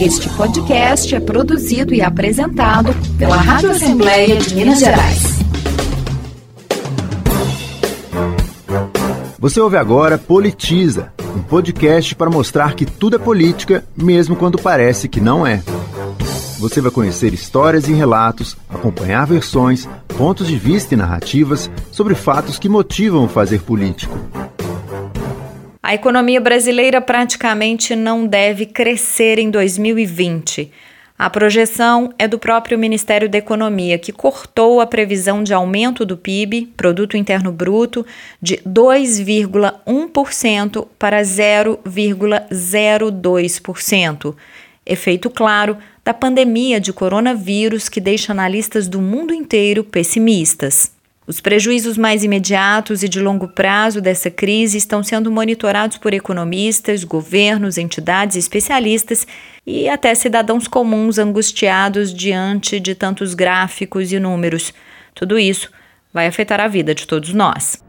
Este podcast é produzido e apresentado pela Rádio Assembleia de Minas Gerais. Você ouve agora Politiza, um podcast para mostrar que tudo é política, mesmo quando parece que não é. Você vai conhecer histórias e relatos, acompanhar versões, pontos de vista e narrativas sobre fatos que motivam o fazer político. A economia brasileira praticamente não deve crescer em 2020. A projeção é do próprio Ministério da Economia, que cortou a previsão de aumento do PIB, Produto Interno Bruto, de 2,1% para 0,02%. Efeito claro da pandemia de coronavírus que deixa analistas do mundo inteiro pessimistas. Os prejuízos mais imediatos e de longo prazo dessa crise estão sendo monitorados por economistas, governos, entidades especialistas e até cidadãos comuns angustiados diante de tantos gráficos e números. Tudo isso vai afetar a vida de todos nós.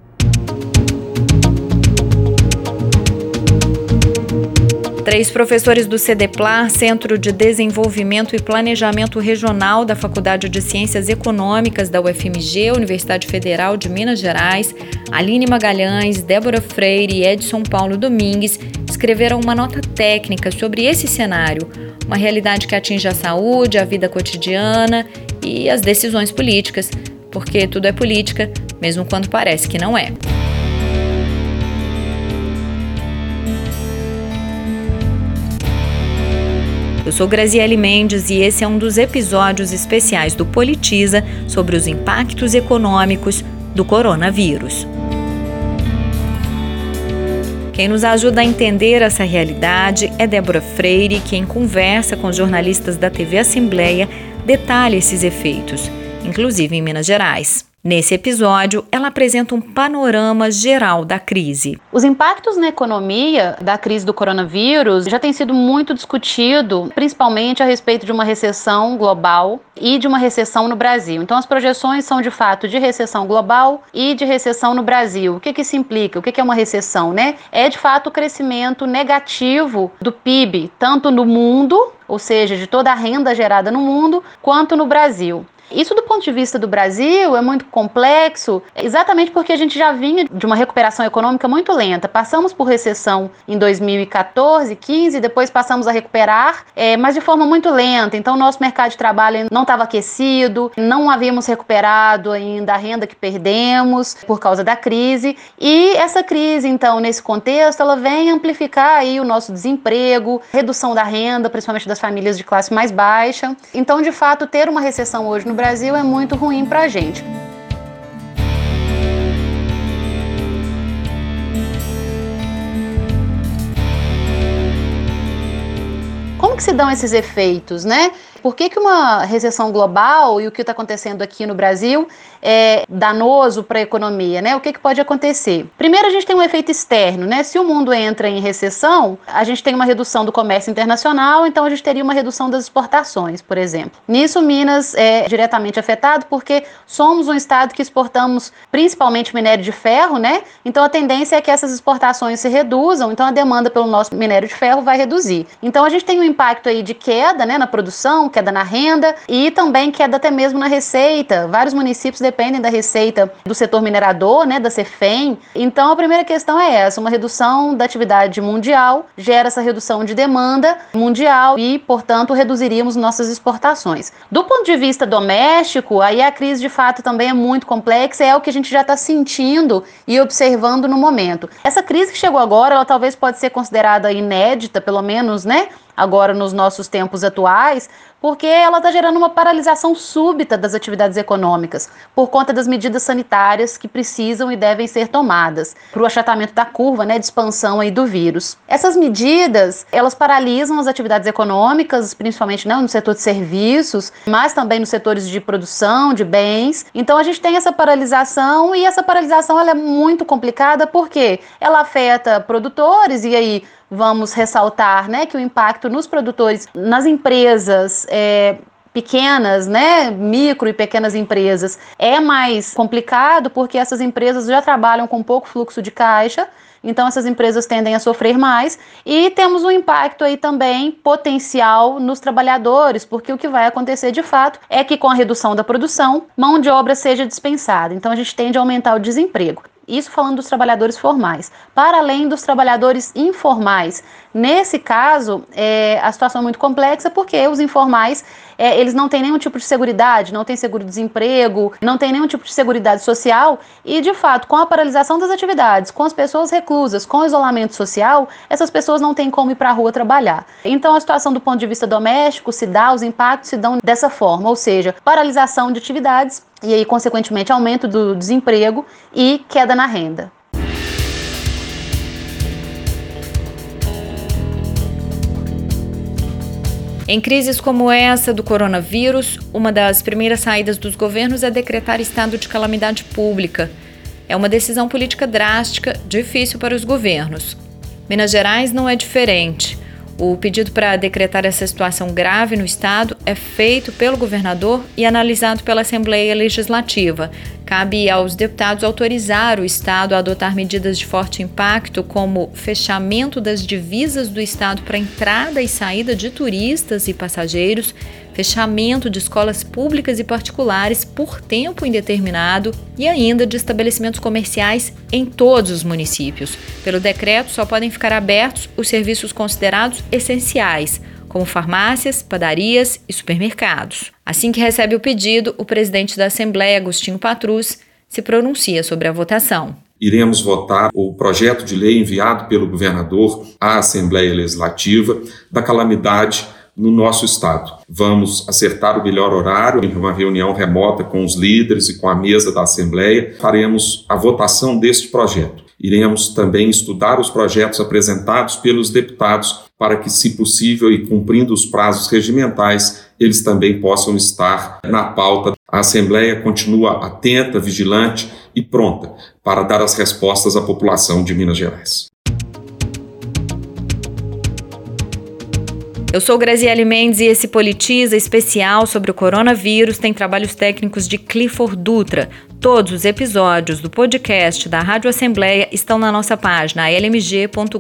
Três professores do CDPLAR, Centro de Desenvolvimento e Planejamento Regional da Faculdade de Ciências Econômicas da UFMG, Universidade Federal de Minas Gerais, Aline Magalhães, Débora Freire e Edson Paulo Domingues, escreveram uma nota técnica sobre esse cenário, uma realidade que atinge a saúde, a vida cotidiana e as decisões políticas, porque tudo é política, mesmo quando parece que não é. Eu sou Graziele Mendes e esse é um dos episódios especiais do Politiza sobre os impactos econômicos do coronavírus. Quem nos ajuda a entender essa realidade é Débora Freire, quem conversa com jornalistas da TV Assembleia, detalha esses efeitos, inclusive em Minas Gerais. Nesse episódio, ela apresenta um panorama geral da crise. Os impactos na economia da crise do coronavírus já tem sido muito discutido, principalmente a respeito de uma recessão global e de uma recessão no Brasil. Então, as projeções são de fato de recessão global e de recessão no Brasil. O que, que isso implica? O que, que é uma recessão? Né? É de fato o crescimento negativo do PIB, tanto no mundo, ou seja, de toda a renda gerada no mundo, quanto no Brasil. Isso, do ponto de vista do Brasil, é muito complexo, exatamente porque a gente já vinha de uma recuperação econômica muito lenta. Passamos por recessão em 2014, 15, depois passamos a recuperar, é, mas de forma muito lenta. Então, nosso mercado de trabalho não estava aquecido, não havíamos recuperado ainda a renda que perdemos por causa da crise. E essa crise, então, nesse contexto, ela vem amplificar aí o nosso desemprego, redução da renda, principalmente das famílias de classe mais baixa. Então, de fato, ter uma recessão hoje no Brasil é muito ruim para a gente. Como que se dão esses efeitos, né? Por que, que uma recessão global e o que está acontecendo aqui no Brasil é danoso para a economia, né? O que, que pode acontecer? Primeiro, a gente tem um efeito externo, né? Se o mundo entra em recessão, a gente tem uma redução do comércio internacional, então a gente teria uma redução das exportações, por exemplo. Nisso, Minas é diretamente afetado porque somos um estado que exportamos principalmente minério de ferro, né? Então a tendência é que essas exportações se reduzam, então a demanda pelo nosso minério de ferro vai reduzir. Então a gente tem um impacto aí de queda, né, na produção, queda na renda e também queda até mesmo na receita. Vários municípios dependem da receita do setor minerador, né, da CEFEM. Então a primeira questão é essa, uma redução da atividade mundial gera essa redução de demanda mundial e, portanto, reduziríamos nossas exportações. Do ponto de vista doméstico, aí a crise de fato também é muito complexa, é o que a gente já está sentindo e observando no momento. Essa crise que chegou agora, ela talvez pode ser considerada inédita, pelo menos, né, agora nos nossos tempos atuais, porque ela está gerando uma paralisação súbita das atividades econômicas por conta das medidas sanitárias que precisam e devem ser tomadas para o achatamento da curva né, de expansão aí do vírus. Essas medidas elas paralisam as atividades econômicas, principalmente né, no setor de serviços, mas também nos setores de produção de bens. Então a gente tem essa paralisação e essa paralisação ela é muito complicada porque ela afeta produtores e aí vamos ressaltar né, que o impacto nos produtores, nas empresas, é, pequenas, né, micro e pequenas empresas, é mais complicado porque essas empresas já trabalham com pouco fluxo de caixa então essas empresas tendem a sofrer mais e temos um impacto aí também potencial nos trabalhadores, porque o que vai acontecer de fato é que com a redução da produção, mão de obra seja dispensada. Então a gente tende a aumentar o desemprego. Isso falando dos trabalhadores formais. Para além dos trabalhadores informais. Nesse caso, é, a situação é muito complexa porque os informais é, eles não têm nenhum tipo de seguridade, não tem seguro-desemprego, não tem nenhum tipo de seguridade social e, de fato, com a paralisação das atividades, com as pessoas reclusas, com o isolamento social, essas pessoas não têm como ir para a rua trabalhar. Então, a situação do ponto de vista doméstico se dá, os impactos se dão dessa forma, ou seja, paralisação de atividades e aí, consequentemente, aumento do desemprego e queda na renda. Em crises como essa do coronavírus, uma das primeiras saídas dos governos é decretar estado de calamidade pública. É uma decisão política drástica, difícil para os governos. Minas Gerais não é diferente. O pedido para decretar essa situação grave no estado é feito pelo governador e analisado pela Assembleia Legislativa. Cabe aos deputados autorizar o estado a adotar medidas de forte impacto, como fechamento das divisas do estado para entrada e saída de turistas e passageiros, fechamento de escolas públicas e particulares por tempo indeterminado e ainda de estabelecimentos comerciais em todos os municípios. Pelo decreto, só podem ficar abertos os serviços considerados essenciais, como farmácias, padarias e supermercados. Assim que recebe o pedido, o presidente da Assembleia, Agostinho Patrus, se pronuncia sobre a votação iremos votar o projeto de lei enviado pelo governador à Assembleia Legislativa da calamidade no nosso estado. Vamos acertar o melhor horário em uma reunião remota com os líderes e com a mesa da Assembleia. Faremos a votação deste projeto. Iremos também estudar os projetos apresentados pelos deputados para que, se possível e cumprindo os prazos regimentais, eles também possam estar na pauta. A Assembleia continua atenta, vigilante e pronta para dar as respostas à população de Minas Gerais. Eu sou Graziele Mendes e esse Politiza especial sobre o coronavírus tem trabalhos técnicos de Clifford Dutra. Todos os episódios do podcast da Rádio Assembleia estão na nossa página lmg.gov.br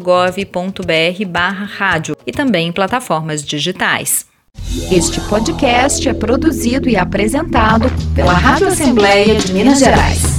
barra rádio e também em plataformas digitais. Este podcast é produzido e apresentado pela Rádio Assembleia de Minas Gerais.